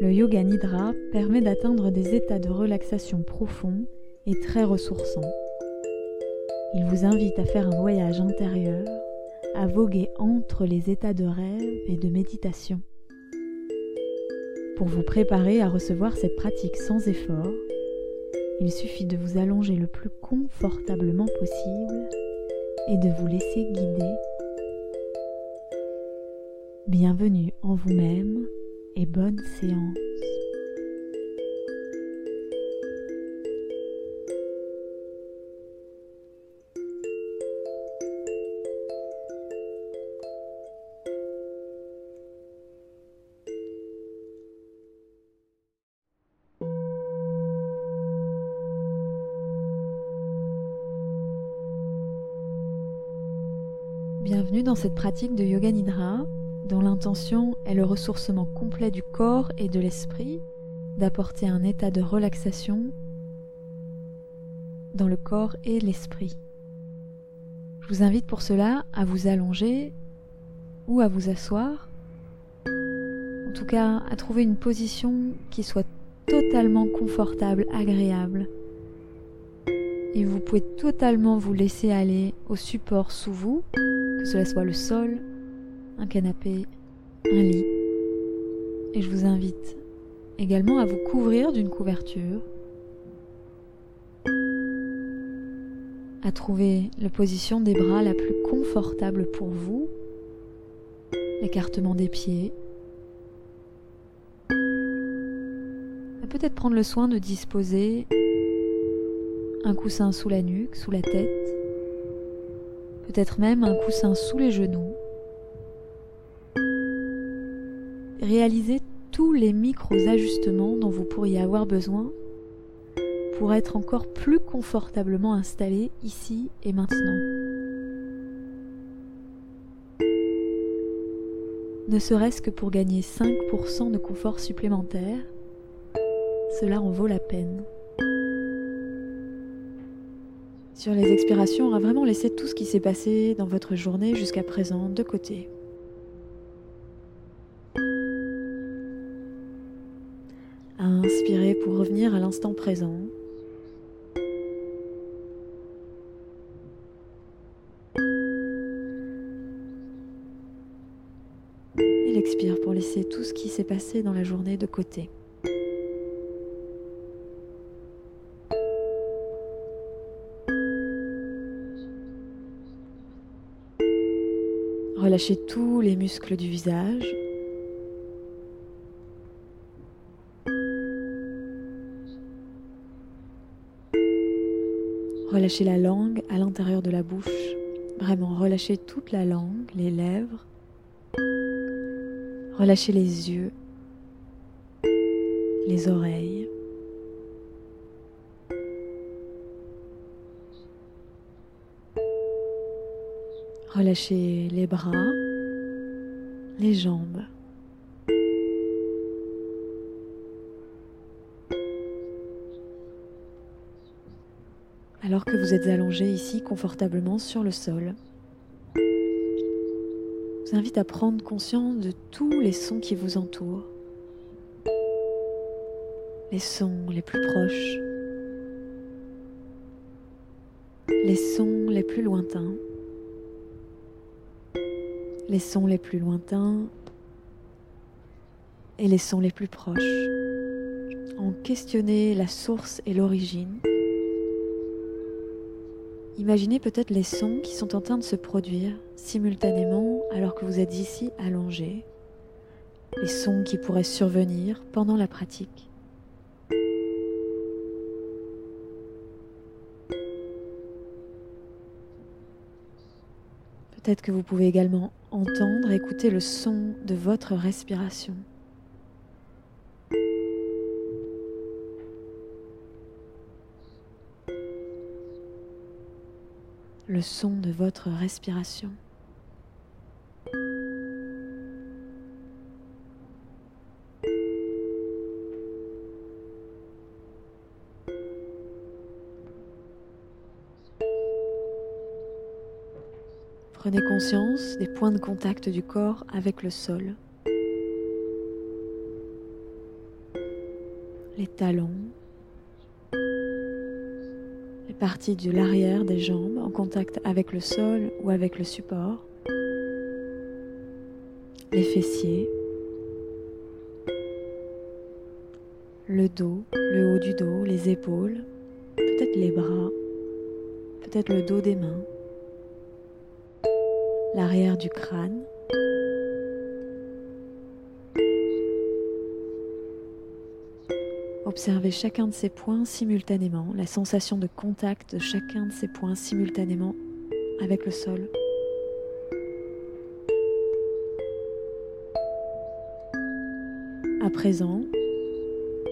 Le yoga nidra permet d'atteindre des états de relaxation profonds et très ressourçants. Il vous invite à faire un voyage intérieur, à voguer entre les états de rêve et de méditation. Pour vous préparer à recevoir cette pratique sans effort, il suffit de vous allonger le plus confortablement possible et de vous laisser guider. Bienvenue en vous-même et bonne séance. Bienvenue dans cette pratique de Yoga Nidra dont l'intention est le ressourcement complet du corps et de l'esprit, d'apporter un état de relaxation dans le corps et l'esprit. Je vous invite pour cela à vous allonger ou à vous asseoir, en tout cas à trouver une position qui soit totalement confortable, agréable. Et vous pouvez totalement vous laisser aller au support sous vous, que cela soit le sol, un canapé, un lit. Et je vous invite également à vous couvrir d'une couverture, à trouver la position des bras la plus confortable pour vous, l'écartement des pieds, à peut-être prendre le soin de disposer un coussin sous la nuque, sous la tête, peut-être même un coussin sous les genoux réalisez tous les micro-ajustements dont vous pourriez avoir besoin pour être encore plus confortablement installé ici et maintenant. Ne serait-ce que pour gagner 5% de confort supplémentaire, cela en vaut la peine. Sur les expirations, on va vraiment laisser tout ce qui s'est passé dans votre journée jusqu'à présent de côté. L'instant présent. Et l'expire pour laisser tout ce qui s'est passé dans la journée de côté. Relâchez tous les muscles du visage. Relâchez la langue à l'intérieur de la bouche. Vraiment, relâchez toute la langue, les lèvres. Relâchez les yeux, les oreilles. Relâchez les bras, les jambes. Alors que vous êtes allongé ici confortablement sur le sol. Je vous invite à prendre conscience de tous les sons qui vous entourent. Les sons les plus proches. Les sons les plus lointains. Les sons les plus lointains et les sons les plus proches. En questionner la source et l'origine Imaginez peut-être les sons qui sont en train de se produire simultanément alors que vous êtes ici allongé, les sons qui pourraient survenir pendant la pratique. Peut-être que vous pouvez également entendre, écouter le son de votre respiration. Le son de votre respiration. Prenez conscience des points de contact du corps avec le sol. les talons, les parties de l'arrière des jambes contact avec le sol ou avec le support, les fessiers, le dos, le haut du dos, les épaules, peut-être les bras, peut-être le dos des mains, l'arrière du crâne. Observez chacun de ces points simultanément, la sensation de contact de chacun de ces points simultanément avec le sol. À présent,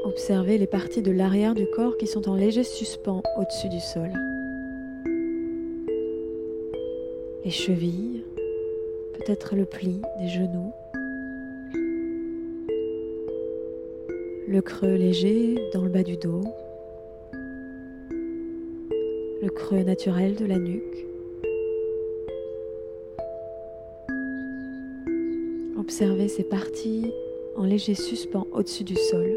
observez les parties de l'arrière du corps qui sont en léger suspens au-dessus du sol. Les chevilles, peut-être le pli des genoux, le creux léger dans le bas du dos, le creux naturel de la nuque. Observez ces parties en léger suspens au-dessus du sol.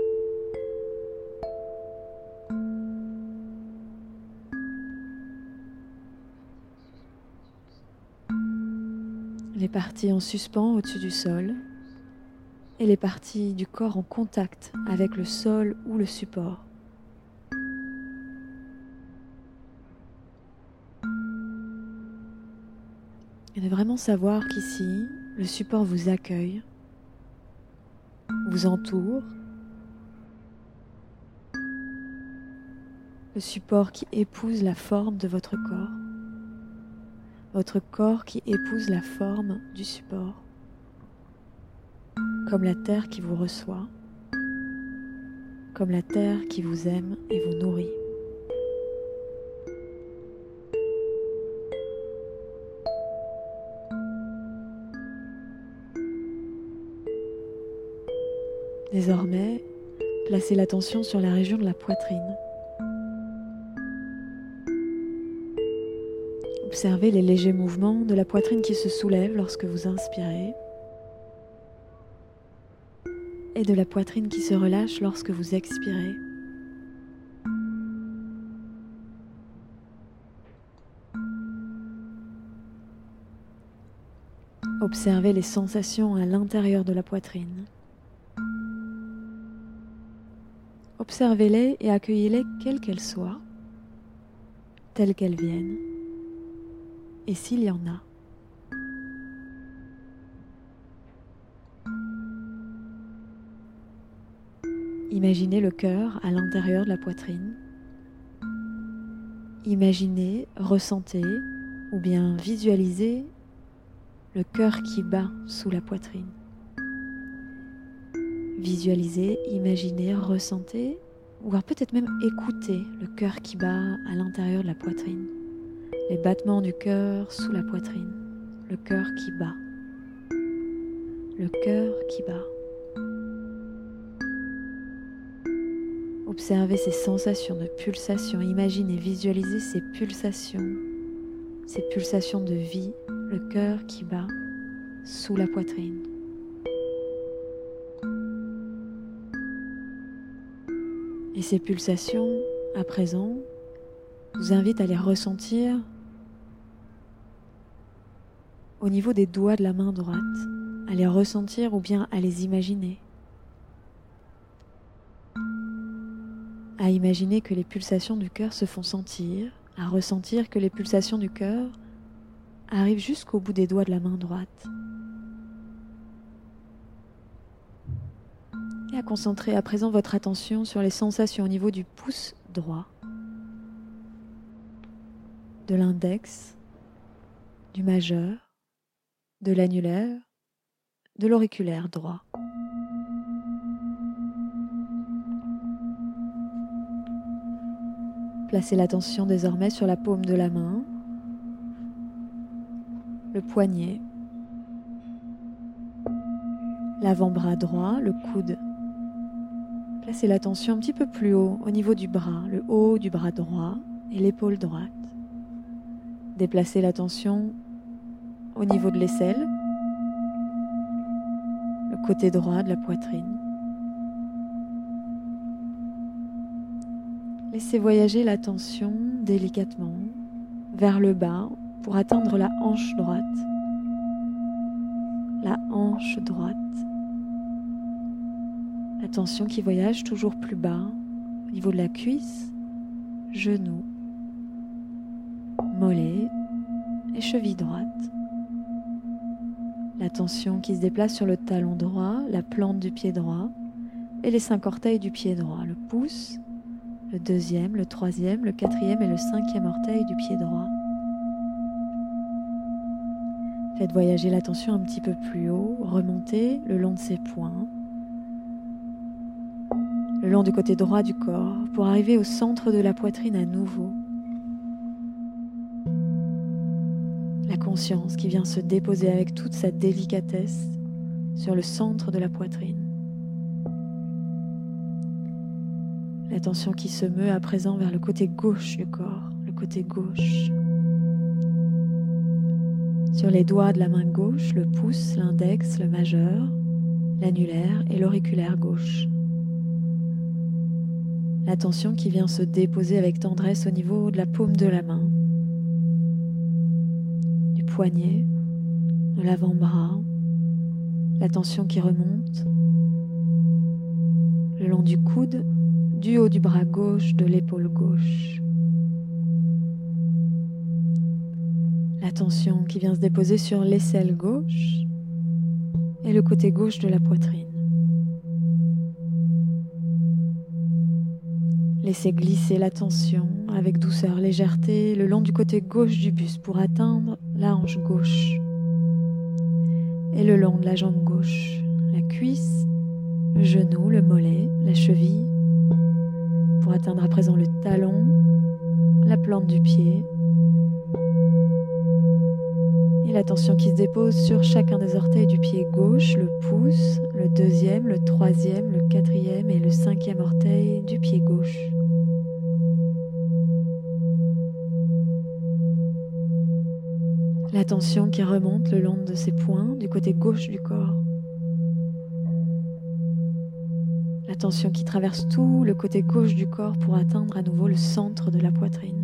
Les parties en suspens au-dessus du sol et les parties du corps en contact avec le sol ou le support. Et de vraiment savoir qu'ici, le support vous accueille, vous entoure, le support qui épouse la forme de votre corps, votre corps qui épouse la forme du support comme la terre qui vous reçoit, comme la terre qui vous aime et vous nourrit. Désormais, placez l'attention sur la région de la poitrine. Observez les légers mouvements de la poitrine qui se soulève lorsque vous inspirez et de la poitrine qui se relâche lorsque vous expirez. Observez les sensations à l'intérieur de la poitrine. Observez-les et accueillez-les quelles qu'elles soient, telles qu'elles viennent, et s'il y en a. Imaginez le cœur à l'intérieur de la poitrine. Imaginez, ressentez ou bien visualisez le cœur qui bat sous la poitrine. Visualisez, imaginez, ressentez ou peut-être même écoutez le cœur qui bat à l'intérieur de la poitrine. Les battements du cœur sous la poitrine. Le cœur qui bat. Le cœur qui bat. Observez ces sensations de pulsation, imaginez, visualisez ces pulsations, ces pulsations de vie, le cœur qui bat sous la poitrine. Et ces pulsations, à présent, vous invitent à les ressentir au niveau des doigts de la main droite, à les ressentir ou bien à les imaginer. À imaginer que les pulsations du cœur se font sentir, à ressentir que les pulsations du cœur arrivent jusqu'au bout des doigts de la main droite. Et à concentrer à présent votre attention sur les sensations au niveau du pouce droit, de l'index, du majeur, de l'annulaire, de l'auriculaire droit. Placez l'attention désormais sur la paume de la main, le poignet, l'avant-bras droit, le coude. Placez l'attention un petit peu plus haut au niveau du bras, le haut du bras droit et l'épaule droite. Déplacez l'attention au niveau de l'aisselle, le côté droit de la poitrine. Laissez voyager l'attention délicatement vers le bas pour atteindre la hanche droite. La hanche droite. L'attention qui voyage toujours plus bas au niveau de la cuisse, genou, mollet et cheville droite. L'attention qui se déplace sur le talon droit, la plante du pied droit et les cinq orteils du pied droit, le pouce, le deuxième, le troisième, le quatrième et le cinquième orteil du pied droit. Faites voyager l'attention un petit peu plus haut, remontez le long de ses poings, le long du côté droit du corps, pour arriver au centre de la poitrine à nouveau. La conscience qui vient se déposer avec toute sa délicatesse sur le centre de la poitrine. L'attention qui se meut à présent vers le côté gauche du corps, le côté gauche. Sur les doigts de la main gauche, le pouce, l'index, le majeur, l'annulaire et l'auriculaire gauche. L'attention qui vient se déposer avec tendresse au niveau de la paume de la main, du poignet, de l'avant-bras, l'attention qui remonte le long du coude du haut du bras gauche, de l'épaule gauche. L'attention qui vient se déposer sur l'aisselle gauche et le côté gauche de la poitrine. Laissez glisser l'attention avec douceur, légèreté le long du côté gauche du buste pour atteindre la hanche gauche et le long de la jambe gauche, la cuisse, le genou, le mollet, la cheville atteindre à présent le talon, la plante du pied et l'attention qui se dépose sur chacun des orteils du pied gauche, le pouce, le deuxième, le troisième, le quatrième et le cinquième orteil du pied gauche. L'attention qui remonte le long de ses poings du côté gauche du corps. L'attention qui traverse tout le côté gauche du corps pour atteindre à nouveau le centre de la poitrine.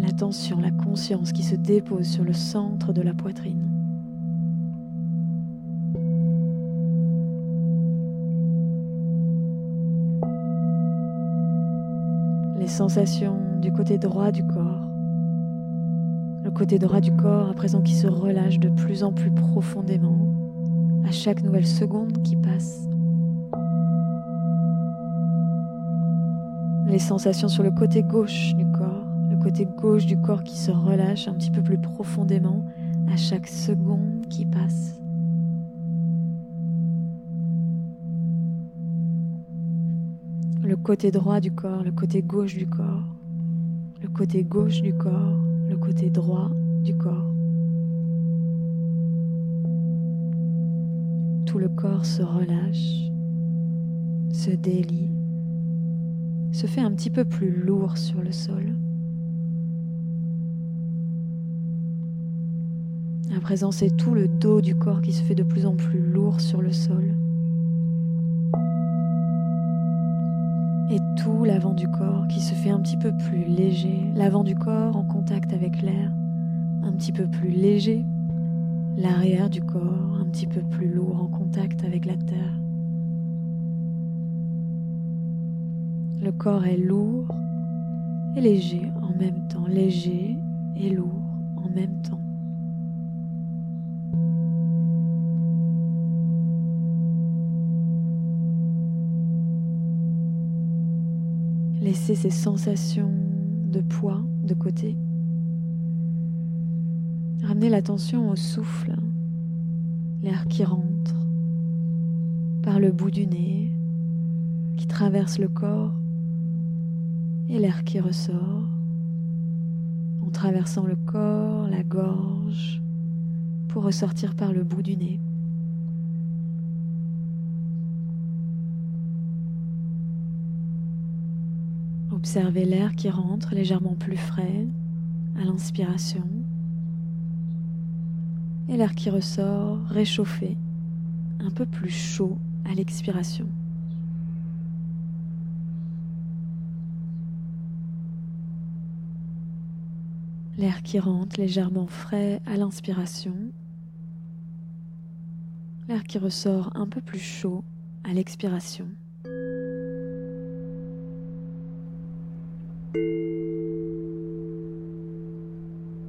L'attention, la conscience qui se dépose sur le centre de la poitrine. Les sensations du côté droit du corps côté droit du corps à présent qui se relâche de plus en plus profondément à chaque nouvelle seconde qui passe. Les sensations sur le côté gauche du corps, le côté gauche du corps qui se relâche un petit peu plus profondément à chaque seconde qui passe. Le côté droit du corps, le côté gauche du corps, le côté gauche du corps, le côté droit du corps. Tout le corps se relâche, se délie, se fait un petit peu plus lourd sur le sol. À présent, c'est tout le dos du corps qui se fait de plus en plus lourd sur le sol. Et tout l'avant du corps qui se fait un petit peu plus léger, l'avant du corps en contact avec l'air, un petit peu plus léger, l'arrière du corps un petit peu plus lourd en contact avec la terre. Le corps est lourd et léger en même temps, léger et lourd en même temps. Laissez ces sensations de poids de côté. Ramenez l'attention au souffle, l'air qui rentre par le bout du nez, qui traverse le corps, et l'air qui ressort en traversant le corps, la gorge, pour ressortir par le bout du nez. Observez l'air qui rentre légèrement plus frais à l'inspiration et l'air qui ressort réchauffé un peu plus chaud à l'expiration. L'air qui rentre légèrement frais à l'inspiration. L'air qui ressort un peu plus chaud à l'expiration.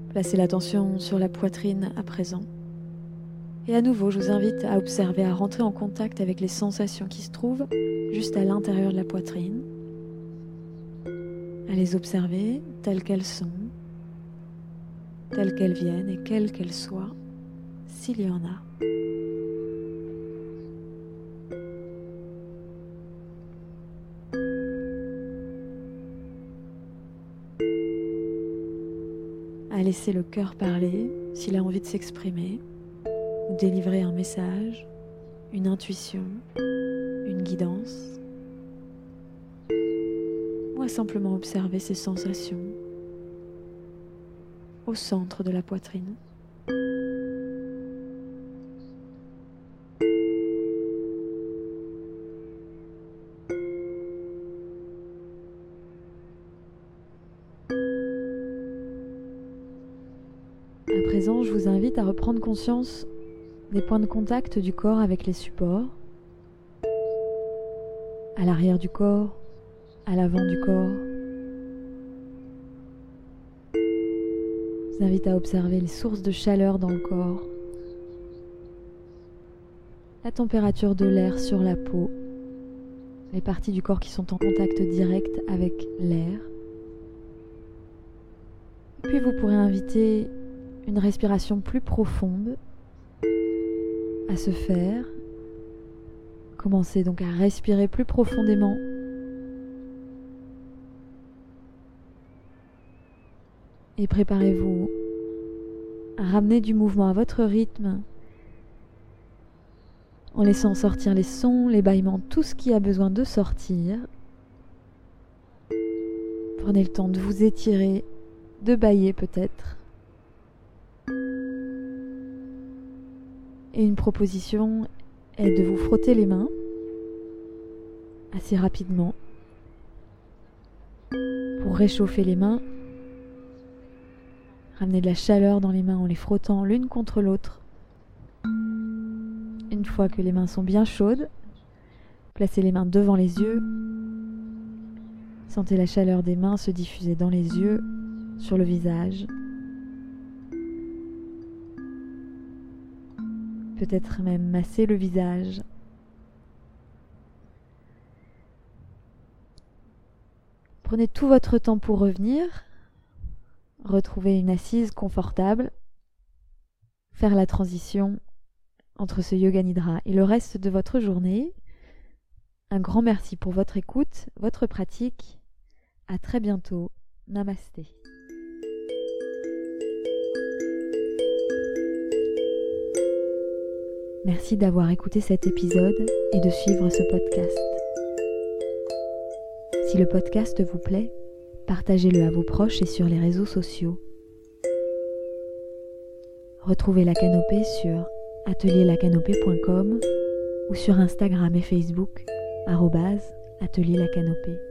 Placez l'attention sur la poitrine à présent. Et à nouveau, je vous invite à observer, à rentrer en contact avec les sensations qui se trouvent juste à l'intérieur de la poitrine. À les observer telles qu'elles sont, telles qu'elles viennent et quelles qu'elles soient, s'il y en a. laisser le cœur parler s'il a envie de s'exprimer, ou délivrer un message, une intuition, une guidance, ou simplement observer ses sensations au centre de la poitrine. À reprendre conscience des points de contact du corps avec les supports, à l'arrière du corps, à l'avant du corps. Je vous invite à observer les sources de chaleur dans le corps, la température de l'air sur la peau, les parties du corps qui sont en contact direct avec l'air. Puis vous pourrez inviter une respiration plus profonde à se faire. Commencez donc à respirer plus profondément. Et préparez-vous à ramener du mouvement à votre rythme en laissant sortir les sons, les bâillements, tout ce qui a besoin de sortir. Prenez le temps de vous étirer, de bailler peut-être. Et une proposition est de vous frotter les mains assez rapidement pour réchauffer les mains. Ramener de la chaleur dans les mains en les frottant l'une contre l'autre. Une fois que les mains sont bien chaudes, placez les mains devant les yeux. Sentez la chaleur des mains se diffuser dans les yeux, sur le visage. Peut-être même masser le visage. Prenez tout votre temps pour revenir, retrouver une assise confortable, faire la transition entre ce yoga nidra et le reste de votre journée. Un grand merci pour votre écoute, votre pratique. À très bientôt. Namasté. Merci d'avoir écouté cet épisode et de suivre ce podcast. Si le podcast vous plaît, partagez-le à vos proches et sur les réseaux sociaux. Retrouvez la canopée sur atelierlacanopée.com ou sur Instagram et Facebook, atelier la canopée.